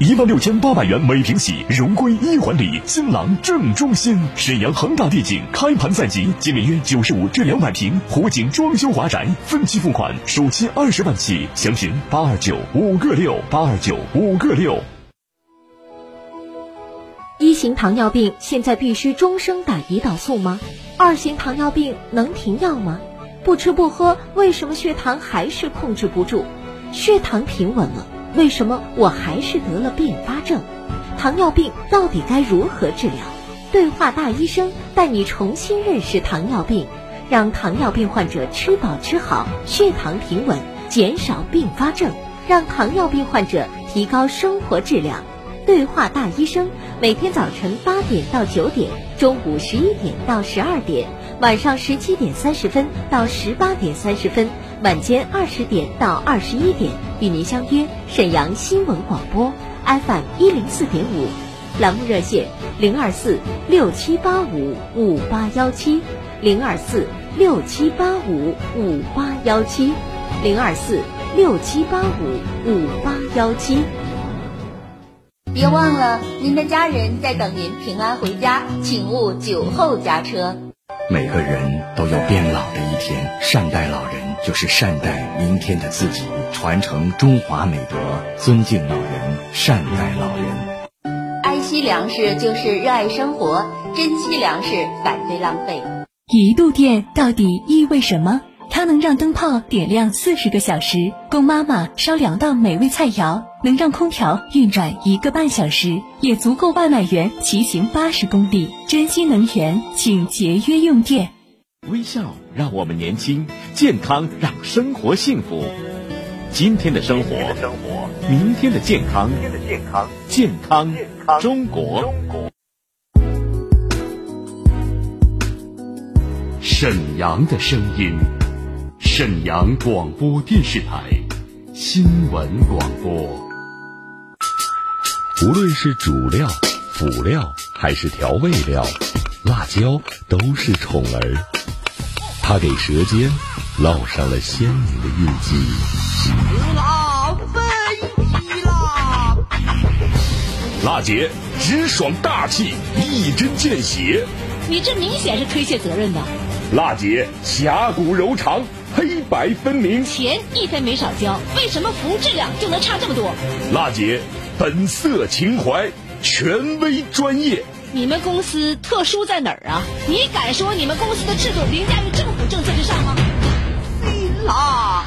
一万六千八百元每平起，荣归一环里，新郎正中心。沈阳恒大地景开盘在即，建面约九十五至两百平湖景装修华宅，分期付款，首期二十万起，详询八二九五个六八二九五个六。一型糖尿病现在必须终生打胰岛素吗？二型糖尿病能停药吗？不吃不喝，为什么血糖还是控制不住？血糖平稳了，为什么我还是得了并发症？糖尿病到底该如何治疗？对话大医生带你重新认识糖尿病，让糖尿病患者吃饱吃好，血糖平稳，减少并发症，让糖尿病患者提高生活质量。对话大医生，每天早晨八点到九点，中午十一点到十二点，晚上十七点三十分到十八点三十分，晚间二十点到二十一点，与您相约沈阳新闻广播 FM 一零四点五，栏目热线零二四六七八五五八幺七，零二四六七八五五八幺七，零二四六七八五五八幺七。别忘了，您的家人在等您平安回家，请勿酒后驾车。每个人都有变老的一天，善待老人就是善待明天的自己，传承中华美德，尊敬老人，善待老人。爱惜粮食就是热爱生活，珍惜粮食，反对浪费。一度电到底意味什么？它能让灯泡点亮四十个小时，供妈妈烧两道美味菜肴；能让空调运转一个半小时，也足够外卖员骑行八十公里。珍惜能源，请节约用电。微笑让我们年轻，健康让生活幸福。今天的生活，明天的健康，健康中国。沈阳的声音。沈阳广播电视台新闻广播。无论是主料、辅料还是调味料，辣椒都是宠儿。它给舌尖烙上了鲜明的印记。辣飞啦！辣姐直爽大气，一针见血。你这明显是推卸责任的。辣姐侠骨柔肠。黑白分明，钱一分没少交，为什么服务质量就能差这么多？辣姐，本色情怀，权威专业。你们公司特殊在哪儿啊？你敢说你们公司的制度凌驾于政府政策之上吗？辛辣，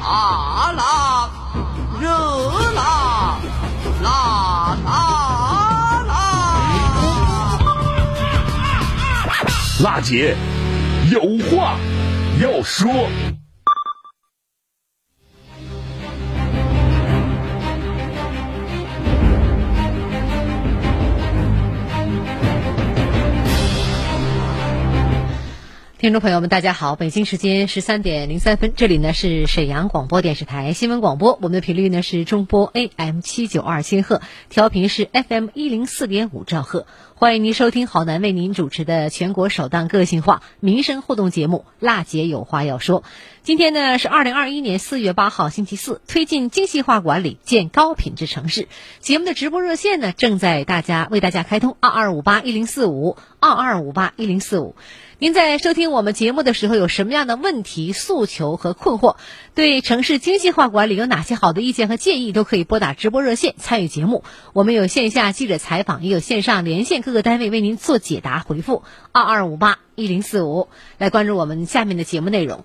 辣辣，热辣，辣辣辣。辣姐，有话。要说，听众朋友们，大家好，北京时间十三点零三分，这里呢是沈阳广播电视台新闻广播，我们的频率呢是中波 AM 七九二千赫，调频是 FM 一零四点五兆赫。欢迎您收听郝楠为您主持的全国首档个性化民生互动节目《辣姐有话要说》。今天呢是二零二一年四月八号星期四，推进精细化管理，建高品质城市。节目的直播热线呢正在大家为大家开通二二五八一零四五二二五八一零四五。您在收听我们节目的时候有什么样的问题、诉求和困惑？对城市精细化管理有哪些好的意见和建议，都可以拨打直播热线参与节目。我们有线下记者采访，也有线上连线各个单位为您做解答回复。二二五八一零四五，来关注我们下面的节目内容。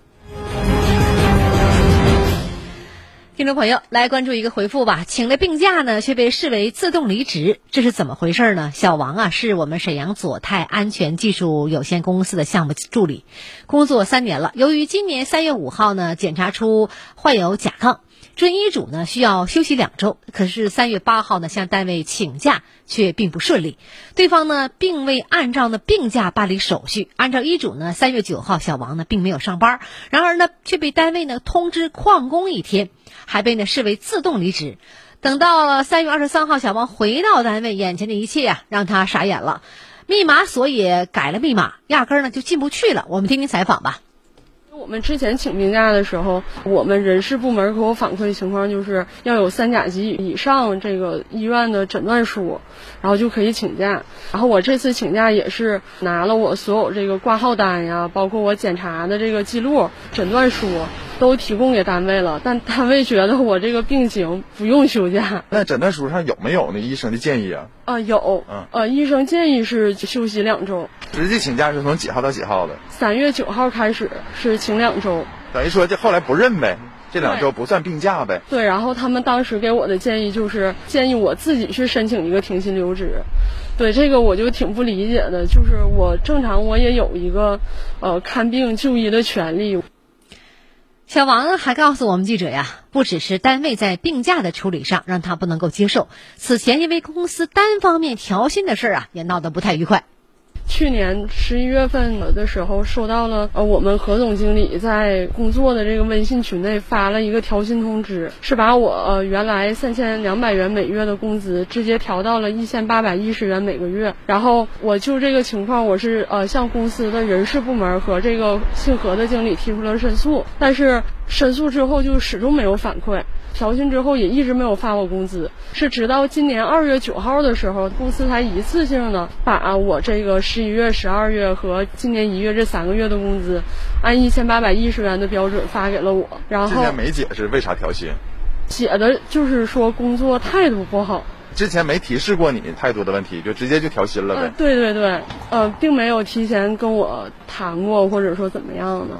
听众朋友，来关注一个回复吧。请了病假呢，却被视为自动离职，这是怎么回事呢？小王啊，是我们沈阳佐泰安全技术有限公司的项目助理，工作三年了。由于今年三月五号呢，检查出患有甲亢。遵医嘱呢需要休息两周，可是三月八号呢向单位请假却并不顺利，对方呢并未按照呢病假办理手续，按照医嘱呢三月九号小王呢并没有上班，然而呢却被单位呢通知旷工一天，还被呢视为自动离职。等到了三月二十三号，小王回到单位，眼前的一切呀让他傻眼了，密码锁也改了密码，压根儿呢就进不去了。我们听听采访吧。我们之前请病假的时候，我们人事部门给我反馈的情况就是要有三甲级以上这个医院的诊断书，然后就可以请假。然后我这次请假也是拿了我所有这个挂号单呀，包括我检查的这个记录、诊断书都提供给单位了，但单位觉得我这个病情不用休假。那诊断书上有没有那医生的建议啊？啊，有，嗯，呃，医生建议是休息两周。实际请假是从几号到几号的？三月九号开始是请两周，等于说这后来不认呗，这两周不算病假呗。对，然后他们当时给我的建议就是建议我自己去申请一个停薪留职。对这个我就挺不理解的，就是我正常我也有一个呃看病就医的权利。小王还告诉我们记者呀，不只是单位在病假的处理上让他不能够接受，此前因为公司单方面调薪的事儿啊，也闹得不太愉快。去年十一月份的时候，收到了呃我们何总经理在工作的这个微信群内发了一个调薪通知，是把我呃原来三千两百元每月的工资直接调到了一千八百一十元每个月。然后我就这个情况，我是呃向公司的人事部门和这个姓何的经理提出了申诉，但是申诉之后就始终没有反馈。调薪之后也一直没有发过工资，是直到今年二月九号的时候，公司才一次性的把我这个十一月、十二月和今年一月这三个月的工资，按一千八百一十元的标准发给了我。然后之前没解释为啥调薪，写的就是说工作态度不好。之前没提示过你态度的问题，就直接就调薪了呗？呃，对对对，呃，并没有提前跟我谈过，或者说怎么样的。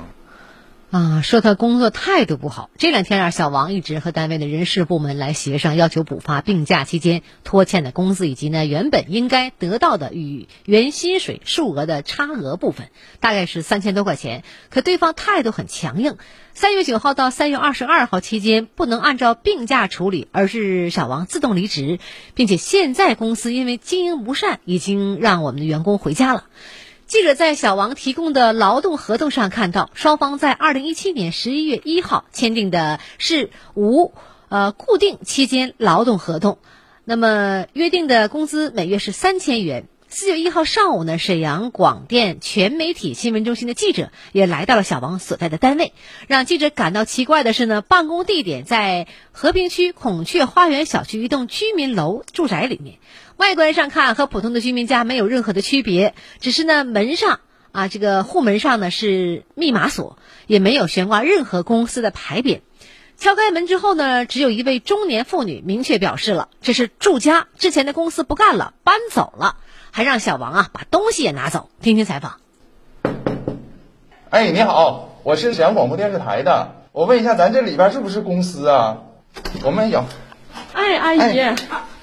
啊，说他工作态度不好。这两天啊，小王一直和单位的人事部门来协商，要求补发病假期间拖欠的工资，以及呢原本应该得到的与原薪水数额的差额部分，大概是三千多块钱。可对方态度很强硬，三月九号到三月二十二号期间不能按照病假处理，而是小王自动离职，并且现在公司因为经营不善，已经让我们的员工回家了。记者在小王提供的劳动合同上看到，双方在二零一七年十一月一号签订的是无呃固定期间劳动合同，那么约定的工资每月是三千元。四月一号上午呢，沈阳广电全媒体新闻中心的记者也来到了小王所在的单位。让记者感到奇怪的是呢，办公地点在和平区孔雀花园小区一栋居民楼住宅里面。外观上看和普通的居民家没有任何的区别，只是呢门上啊这个户门上呢是密码锁，也没有悬挂任何公司的牌匾。敲开门之后呢，只有一位中年妇女明确表示了这是住家，之前的公司不干了，搬走了。还让小王啊把东西也拿走。听听采访。哎，你好，我是沈阳广播电视台的，我问一下，咱这里边是不是公司啊？我们有。哎，阿姨。啊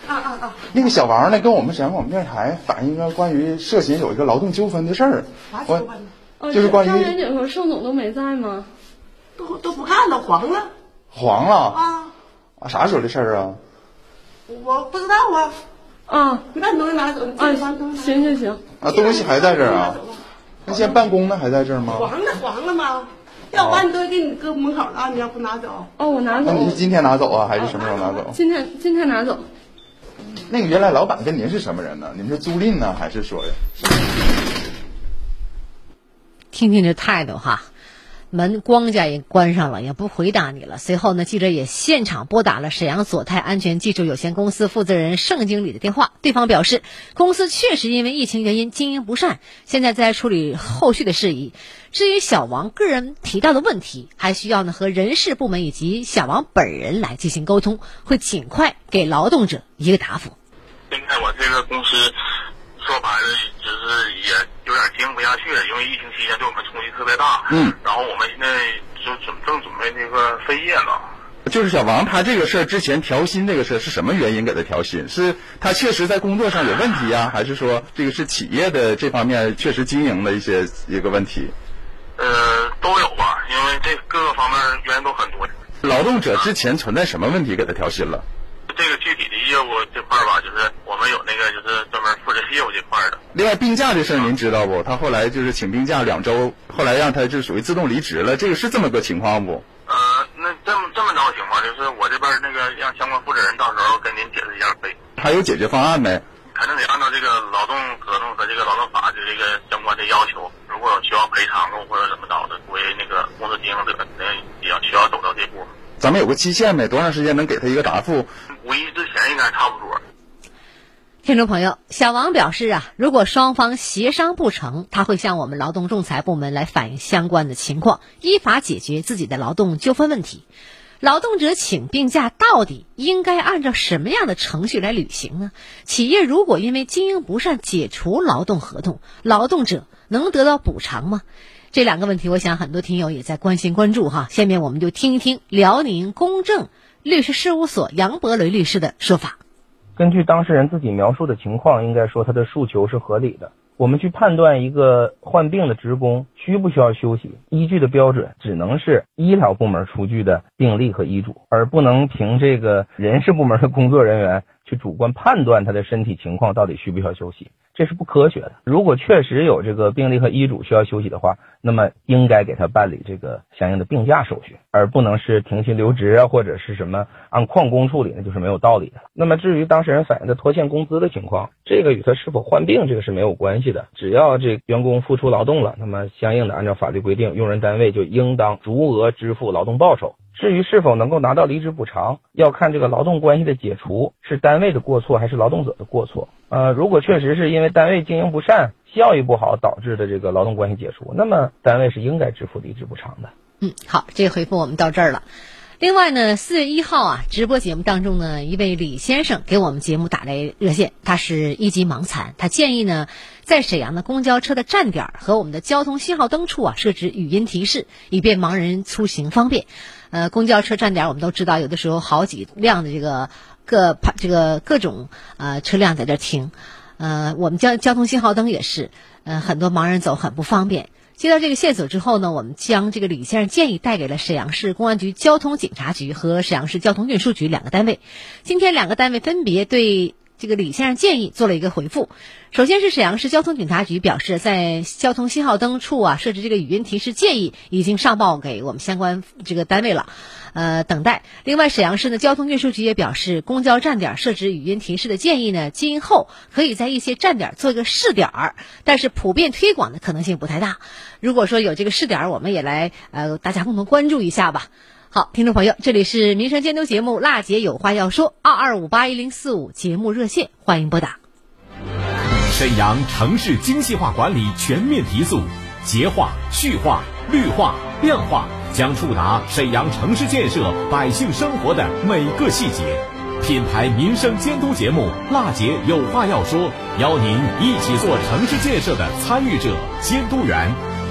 啊啊！那个小王呢，跟我们沈阳广播电视台反映个关于涉嫌有一个劳动纠纷的事儿。我就是关于张元景和盛总都没在吗？都都不干了，黄了。黄了啊！啊，啥时候的事儿啊？我不知道啊。啊，你把你东西拿走。啊，行行行。啊，东西还在这儿啊？那现在办公呢，还在这儿吗？黄了，黄了吗？要不把你东西给你搁门口了，你要不拿走？哦，我拿走。那你是今天拿走啊，还是什么时候拿走？今天，今天拿走。那个原来老板跟您是什么人呢？你们是租赁呢，还是说？听听这态度哈。门光家也关上了，也不回答你了。随后呢，记者也现场拨打了沈阳索泰安全技术有限公司负责人盛经理的电话。对方表示，公司确实因为疫情原因经营不善，现在在处理后续的事宜。至于小王个人提到的问题，还需要呢和人事部门以及小王本人来进行沟通，会尽快给劳动者一个答复。现在我这个公司说白了，就是也。有点经营不下去了，因为疫情期间对我们冲击特别大。嗯，然后我们现在就准正准备那个分业了。就是小王他这个事儿之前调薪这个事儿是什么原因给他调薪？是他确实在工作上有问题呀，还是说这个是企业的这方面确实经营的一些一个问题？呃，都有吧，因为这各个方面原因都很多。劳动者之前存在什么问题给他调薪了？这个具体的业务这块儿吧，就是我们有那个就是专门负责业务这块儿的。另外，病假这事儿您知道不？他后来就是请病假两周，后来让他就属于自动离职了，这个是这么个情况不？呃，那这么这么着情况，就是我这边那个让相关负责人到时候跟您解释一下呗。还有解决方案没？肯定得按照这个劳动合同和这个劳动法的这个相关的要求，如果有需要赔偿的或者怎么着的，作为那个公司经营者，那也要需要走到这步。咱们有个期限没？多长时间能给他一个答复？五一之前应该差不多。听众朋友，小王表示啊，如果双方协商不成，他会向我们劳动仲裁部门来反映相关的情况，依法解决自己的劳动纠纷问题。劳动者请病假到底应该按照什么样的程序来履行呢？企业如果因为经营不善解除劳动合同，劳动者能得到补偿吗？这两个问题，我想很多听友也在关心关注哈。下面我们就听一听辽宁公正律师事务所杨博雷律师的说法。根据当事人自己描述的情况，应该说他的诉求是合理的。我们去判断一个患病的职工需不需要休息，依据的标准只能是医疗部门出具的病历和医嘱，而不能凭这个人事部门的工作人员去主观判断他的身体情况到底需不需要休息。这是不科学的。如果确实有这个病历和医嘱需要休息的话，那么应该给他办理这个相应的病假手续，而不能是停薪留职啊，或者是什么按旷工处理，那就是没有道理的。那么至于当事人反映的拖欠工资的情况，这个与他是否患病这个是没有关系的。只要这员工付出劳动了，那么相应的按照法律规定，用人单位就应当足额支付劳动报酬。至于是否能够拿到离职补偿，要看这个劳动关系的解除是单位的过错还是劳动者的过错。呃，如果确实是因为单位经营不善、效益不好导致的这个劳动关系解除，那么单位是应该支付离职补偿的。嗯，好，这个回复我们到这儿了。另外呢，四月一号啊，直播节目当中呢，一位李先生给我们节目打来热线，他是一级盲残，他建议呢，在沈阳的公交车的站点和我们的交通信号灯处啊，设置语音提示，以便盲人出行方便。呃，公交车站点我们都知道，有的时候好几辆的这个各这个各种呃车辆在这停，呃，我们交交通信号灯也是，呃，很多盲人走很不方便。接到这个线索之后呢，我们将这个李先生建议带给了沈阳市公安局交通警察局和沈阳市交通运输局两个单位。今天两个单位分别对。这个李先生建议做了一个回复，首先是沈阳市交通警察局表示，在交通信号灯处啊设置这个语音提示建议已经上报给我们相关这个单位了，呃，等待。另外，沈阳市的交通运输局也表示，公交站点设置语音提示的建议呢，今后可以在一些站点做一个试点儿，但是普遍推广的可能性不太大。如果说有这个试点儿，我们也来呃，大家共同关注一下吧。好，听众朋友，这里是民生监督节目《辣姐有话要说》，二二五八一零四五节目热线，欢迎拨打。沈阳城市精细化管理全面提速，洁化、序化、绿化、量化将触达沈阳城市建设百姓生活的每个细节。品牌民生监督节目《辣姐有话要说》，邀您一起做城市建设的参与者、监督员。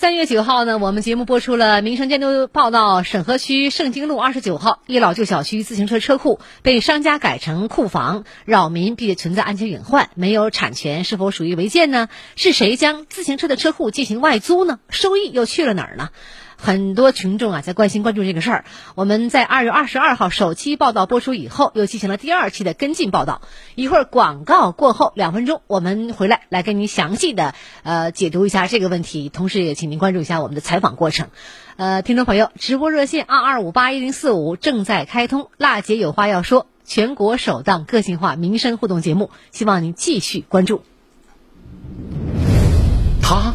三月九号呢，我们节目播出了民生监督报道：沈河区盛京路二十九号一老旧小区自行车车库被商家改成库房，扰民并且存在安全隐患，没有产权，是否属于违建呢？是谁将自行车的车库进行外租呢？收益又去了哪儿呢？很多群众啊在关心关注这个事儿。我们在二月二十二号首期报道播出以后，又进行了第二期的跟进报道。一会儿广告过后两分钟，我们回来来跟您详细的呃解读一下这个问题，同时也请您关注一下我们的采访过程。呃，听众朋友，直播热线二二五八一零四五正在开通，辣姐有话要说，全国首档个性化民生互动节目，希望您继续关注。他。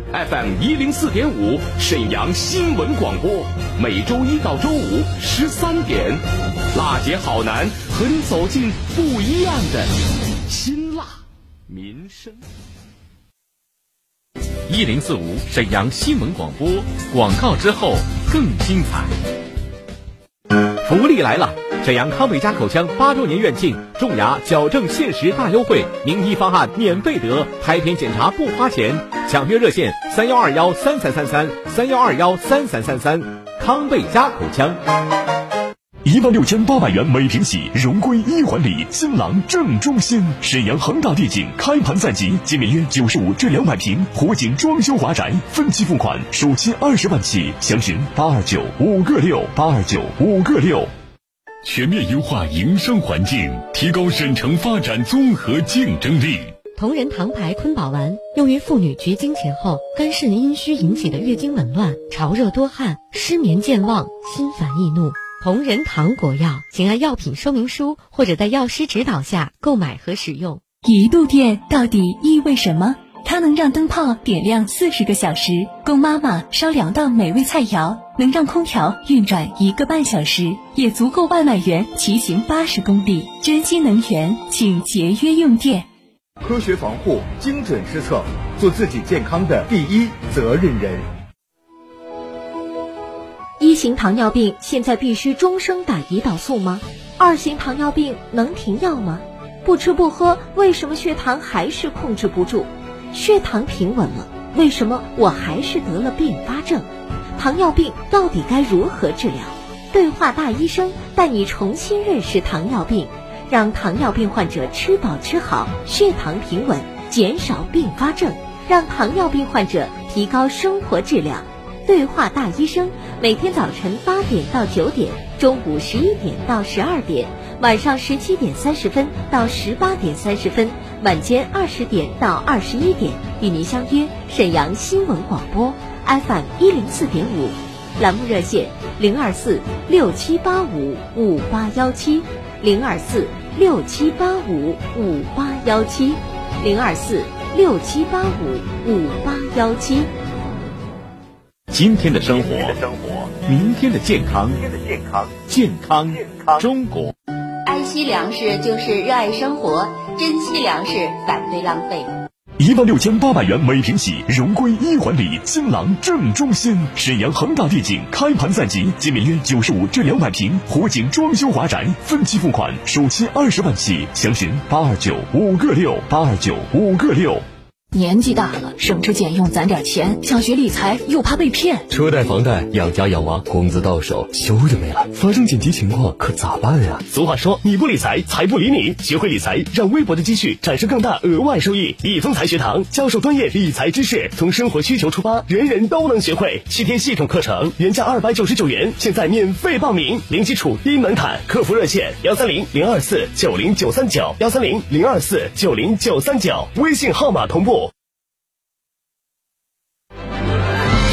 ，FM 一零四点五沈阳新闻广播，每周一到周五十三点，辣姐好男和你走进不一样的辛辣民生。一零四五沈阳新闻广播广告之后更精彩。福利来了！沈阳康贝佳口腔八周年院庆，种牙矫正限时大优惠，名医方案免费得，拍片检查不花钱。抢约热线：三幺二幺三三三三三幺二幺三三三三。康贝佳口腔。一万六千八百元每平起，荣归一环里，新郎正中心。沈阳恒大地景开盘在即，仅面约九十五至两百平，湖景装修华宅，分期付款，首期二十万起，详询八二九五个六八二九五个六。全面优化营商环境，提高沈城发展综合竞争力。同仁堂牌坤宝丸用于妇女绝经前后肝肾阴虚引起的月经紊乱、潮热多汗、失眠健忘、心烦易怒。同仁堂国药，请按药品说明书或者在药师指导下购买和使用。一度电到底意味什么？它能让灯泡点亮四十个小时，供妈妈烧两道美味菜肴；能让空调运转一个半小时，也足够外卖员骑行八十公里。珍惜能源，请节约用电。科学防护，精准施策，做自己健康的第一责任人。一型糖尿病现在必须终生打胰岛素吗？二型糖尿病能停药吗？不吃不喝，为什么血糖还是控制不住？血糖平稳了，为什么我还是得了并发症？糖尿病到底该如何治疗？对话大医生带你重新认识糖尿病，让糖尿病患者吃饱吃好，血糖平稳，减少并发症，让糖尿病患者提高生活质量。对话大医生，每天早晨八点到九点，中午十一点到十二点，晚上十七点三十分到十八点三十分，晚间二十点到二十一点，与您相约沈阳新闻广播 FM 一零四点五，栏目热线零二四六七八五五八幺七零二四六七八五五八幺七零二四六七八五五八幺七。今天的生活，明天的健康，健康中国。爱惜粮食就是热爱生活，珍惜粮食反对浪费。一万六千八百元每平起，荣归一环里，新郎正中心。沈阳恒大地景开盘在即，仅面约九十五至两百平，湖景装修华宅，分期付款，首期二十万起，详询八二九五个六八二九五个六。年纪大了，省吃俭用攒点钱，想学理财又怕被骗。车贷、房贷、养家养娃，工资到手休就没了。发生紧急情况可咋办呀？俗话说，你不理财，财不理你。学会理财，让微薄的积蓄产生更大额外收益。易丰财学堂教授专业理财知识，从生活需求出发，人人都能学会。七天系统课程原价二百九十九元，现在免费报名，零基础、低门槛。客服热线：幺三零零二四九零九三九，幺三零零二四九零九三九。微信号码同步。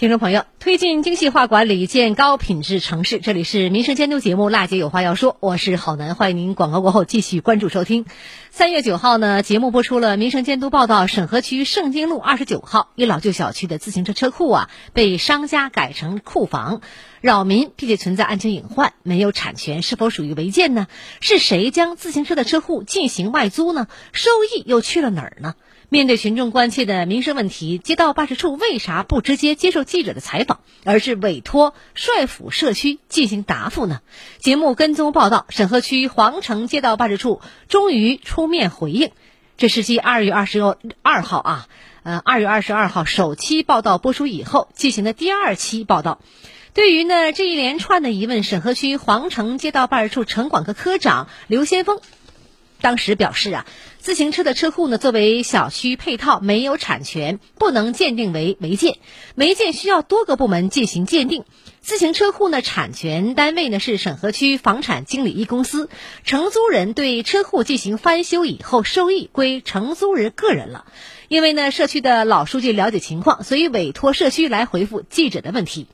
听众朋友，推进精细化管理，建高品质城市。这里是民生监督节目《辣姐有话要说》，我是郝楠，欢迎您广告过后继续关注收听。三月九号呢，节目播出了民生监督报道：沈河区盛京路二十九号一老旧小区的自行车车库啊，被商家改成库房，扰民，并且存在安全隐患，没有产权，是否属于违建呢？是谁将自行车的车库进行外租呢？收益又去了哪儿呢？面对群众关切的民生问题，街道办事处为啥不直接接受记者的采访，而是委托帅府社区进行答复呢？节目跟踪报道，沈河区皇城街道办事处终于出面回应。这是继二月二十二号啊，呃，二月二十二号首期报道播出以后进行的第二期报道。对于呢这一连串的疑问，沈河区皇城街道办事处城管科科长刘先锋当时表示啊。自行车的车库呢，作为小区配套，没有产权，不能鉴定为违建。违建需要多个部门进行鉴定。自行车库呢，产权单位呢是沈河区房产经理一公司，承租人对车库进行翻修以后，收益归承租人个人了。因为呢，社区的老书记了解情况，所以委托社区来回复记者的问题。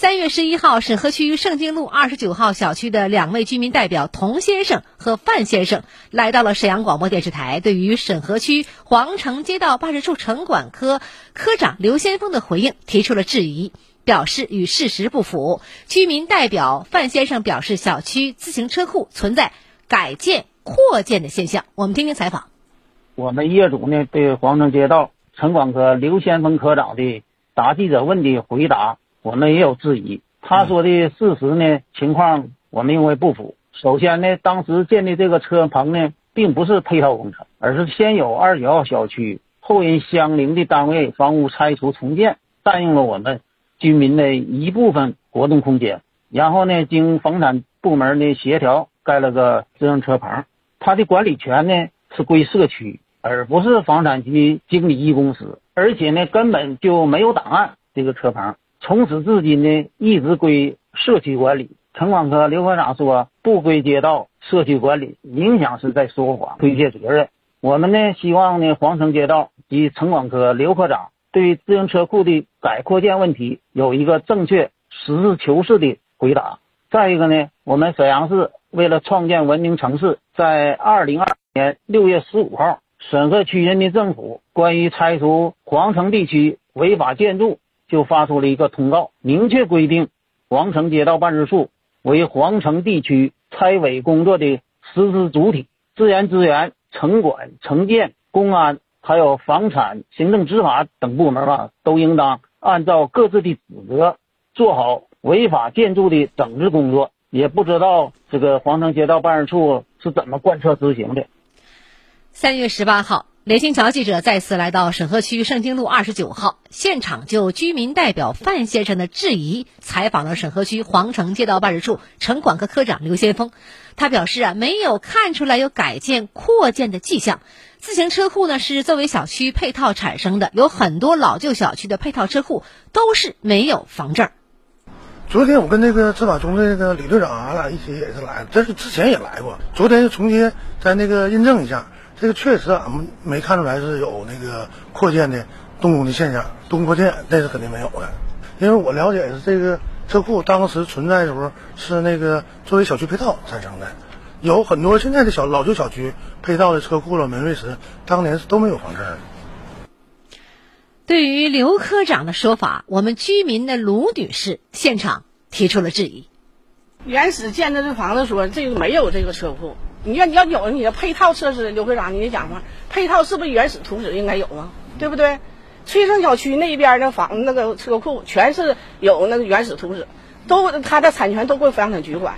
三月十一号，沈河区盛京路二十九号小区的两位居民代表童先生和范先生来到了沈阳广播电视台，对于沈河区皇城街道办事处城管科科长刘先锋的回应提出了质疑，表示与事实不符。居民代表范先生表示，小区自行车库存在改建扩建的现象。我们听听采访。我们业主呢对皇城街道城管科刘先锋科长的答记者问的回答。我们也有质疑，他说的事实呢情况，我们认为不符。首先呢，当时建的这个车棚呢，并不是配套工程，而是先有二九号小区，后因相邻的单位房屋拆除重建，占用了我们居民的一部分活动空间，然后呢，经房产部门的协调，盖了个自行车棚。它的管理权呢是归社区，而不是房产局经理一公司，而且呢，根本就没有档案这个车棚。从此至今呢，一直归社区管理。城管科刘科长说不归街道社区管理，影响是在说谎、推卸责任。我们呢，希望呢，皇城街道及城管科刘科长对自行车库的改扩建问题有一个正确、实事求是的回答。再一个呢，我们沈阳市为了创建文明城市，在二零二年六月十五号，沈河区人民政府关于拆除皇城地区违法建筑。就发出了一个通告，明确规定，皇城街道办事处为皇城地区拆违工作的实施主体，自然资源、城管、城建、公安，还有房产、行政执法等部门啊，都应当按照各自的职责，做好违法建筑的整治工作。也不知道这个皇城街道办事处是怎么贯彻执行的。三月十八号。连新桥记者再次来到沈河区盛京路二十九号现场，就居民代表范先生的质疑采访了沈河区皇城街道办事处城管科科长刘先锋。他表示啊，没有看出来有改建扩建的迹象。自行车库呢是作为小区配套产生的，有很多老旧小区的配套车库都是没有房证。昨天我跟那个执法中队那个李队长，俺俩一起也是来了，这是之前也来过。昨天又重新再那个印证一下。这个确实俺们没看出来是有那个扩建的动工的现象，动扩建那是肯定没有的。因为我了解是这个车库当时存在的时候是那个作为小区配套产生的，有很多现在的小老旧小区配套的车库了门卫室，当年是都没有房证。对于刘科长的说法，我们居民的卢女士现场提出了质疑。原始建的这房子说这个没有这个车库。你要你要有你的配套设施，刘科长，你讲嘛？配套是不是原始图纸应该有啊？对不对？翠盛小区那边那房那个车库全是有那个原始图纸，都它的产权都归房产局管。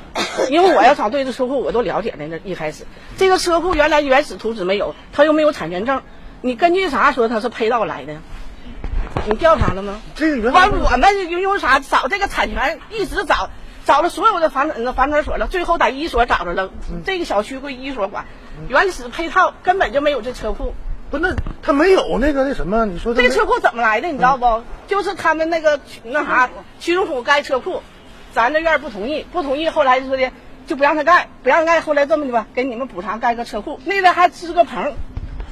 因为我要想对这车库我都了解的，那一开始这个车库原来原始图纸没有，他又没有产权证，你根据啥说他是配套来的？你调查了吗？这个完我们因为啥找这个产权一直找。找了所有的房产、房产所了，最后在一所找着了。这个小区归一所管，原始配套根本就没有这车库。不，那他没有那个那什么？你说这车库怎么来的？你知道不？就是他们那个那啥区政府盖车库，咱这院不同意，不同意，后来就说的就不让他盖，不让盖。后来这么的吧，给你们补偿盖个车库，那边还支个棚。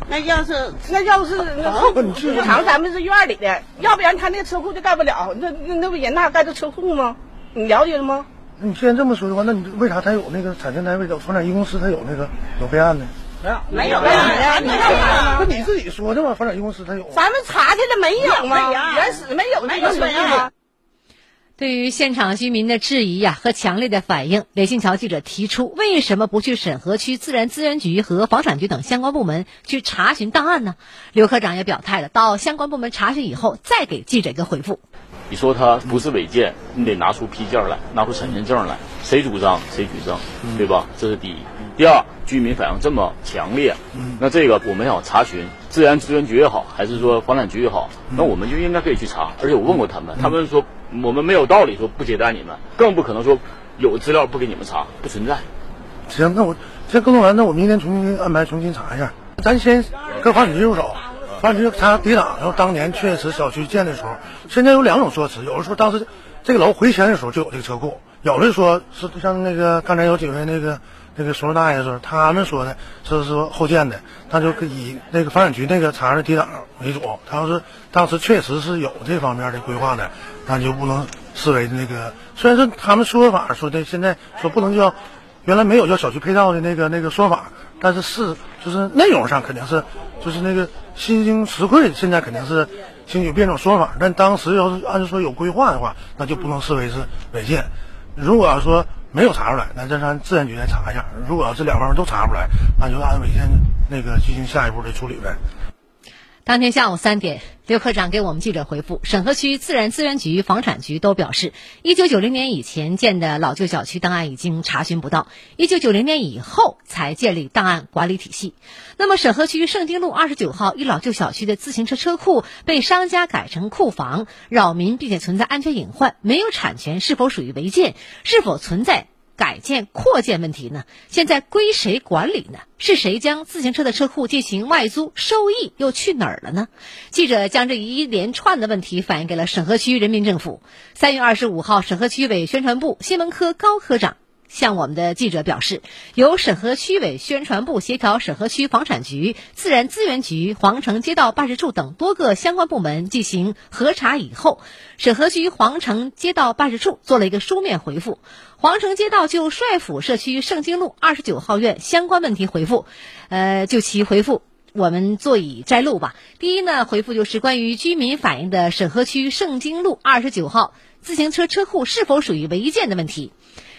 那要是那要是那补偿咱们是院里的，要不然他那车库就盖不了。那那那不人那盖的车库吗？你了解了吗？你既然这么说的话，那你为啥他有那个产权单位的房产一公司，他有那个有备案呢？没有，没有备案。那你自己说的嘛？房产一公司他有。咱们查去了没有吗？原始没有那个备案。对于现场居民的质疑呀、和强烈的反应，雷新桥记者提出，为什么不去审核区自然资源局和房产局等相关部门去查询档案呢？刘科长也表态了，到相关部门查询以后再给记者一个回复。你说他不是违建，你得拿出批件来，拿出产权证来，谁主张谁举证，对吧？这是第一。第二，居民反应这么强烈，那这个我们要查询，自然资源局也好，还是说房产局也好，那我们就应该可以去查。而且我问过他们，他们说我们没有道理说不接待你们，更不可能说有资料不给你们查，不存在。行，那我先沟通完，那我明天重新安排重新查一下。咱先跟房产局入手，房产局查抵档，然后当年确实小区建的时候，现在有两种说辞，有的说当时这个楼回迁的时候就有这个车库，有的说是像那个刚才有几位那个那个叔叔大爷说，他们说的是说后建的，那就以那个房产局那个查的抵档为主。他要是当时确实是有这方面的规划的，那就不能视为那个。虽然说他们说法说的现在说不能叫原来没有叫小区配套的那个那个说法，但是是就是内容上肯定是就是那个新兴实惠，现在肯定是兴许变种说法。但当时要是按说有规划的话，那就不能视为是违建。如果要说没有查出来，那这咱自然局再查一下。如果要是两方面都查不出来，那就按违建那个进行下一步的处理呗。当天下午三点，刘科长给我们记者回复，沈河区自然资源局、房产局都表示，一九九零年以前建的老旧小区档案已经查询不到，一九九零年以后才建立档案管理体系。那么，沈河区盛京路二十九号一老旧小区的自行车车库被商家改成库房，扰民并且存在安全隐患，没有产权，是否属于违建？是否存在？改建、扩建问题呢？现在归谁管理呢？是谁将自行车的车库进行外租？收益又去哪儿了呢？记者将这一连串的问题反映给了沈河区人民政府。三月二十五号，沈河区委宣传部新闻科高科长。向我们的记者表示，由审核区委宣传部协调审核区房产局、自然资源局、皇城街道办事处等多个相关部门进行核查以后，审核区皇城街道办事处做了一个书面回复。皇城街道就帅府社区盛京路二十九号院相关问题回复，呃，就其回复我们做以摘录吧。第一呢，回复就是关于居民反映的审核区盛京路二十九号自行车车库是否属于违建的问题，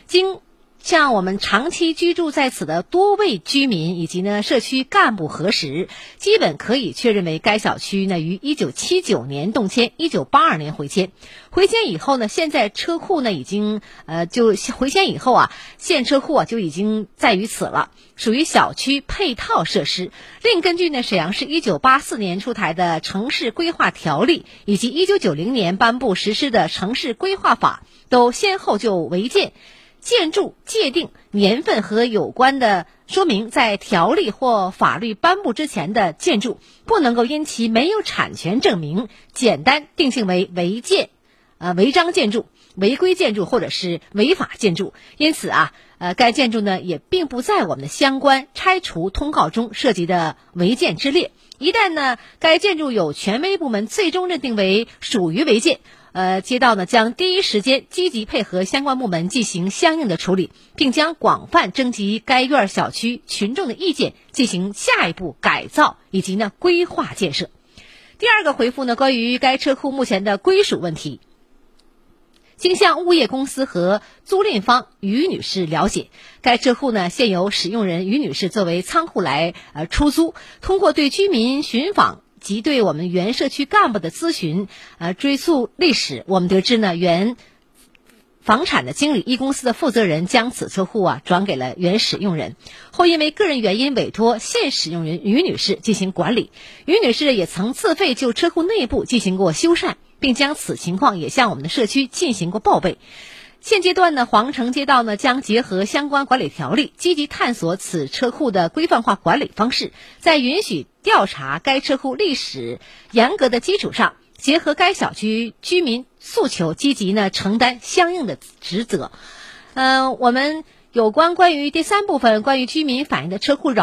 经。向我们长期居住在此的多位居民以及呢社区干部核实，基本可以确认为该小区呢于一九七九年动迁，一九八二年回迁。回迁以后呢，现在车库呢已经呃就回迁以后啊，现车库啊就已经在于此了，属于小区配套设施。另根据呢沈阳市一九八四年出台的城市规划条例以及一九九零年颁布实施的城市规划法，都先后就违建。建筑界定年份和有关的说明，在条例或法律颁布之前的建筑，不能够因其没有产权证明，简单定性为违建、呃违章建筑、违规建筑或者是违法建筑。因此啊，呃，该建筑呢也并不在我们的相关拆除通告中涉及的违建之列。一旦呢，该建筑有权威部门最终认定为属于违建。呃，街道呢将第一时间积极配合相关部门进行相应的处理，并将广泛征集该院小区群众的意见，进行下一步改造以及呢规划建设。第二个回复呢，关于该车库目前的归属问题，经向物业公司和租赁方于女士了解，该车库呢现由使用人于女士作为仓库来呃出租，通过对居民寻访。及对我们原社区干部的咨询，呃，追溯历史，我们得知呢，原房产的经理一公司的负责人将此车库啊转给了原使用人，后因为个人原因委托现使用人于女士进行管理。于女士也曾自费就车库内部进行过修缮，并将此情况也向我们的社区进行过报备。现阶段呢，皇城街道呢将结合相关管理条例，积极探索此车库的规范化管理方式，在允许调查该车库历史严格的基础上，结合该小区居民诉求，积极呢承担相应的职责。嗯，我们有关关于第三部分关于居民反映的车库扰。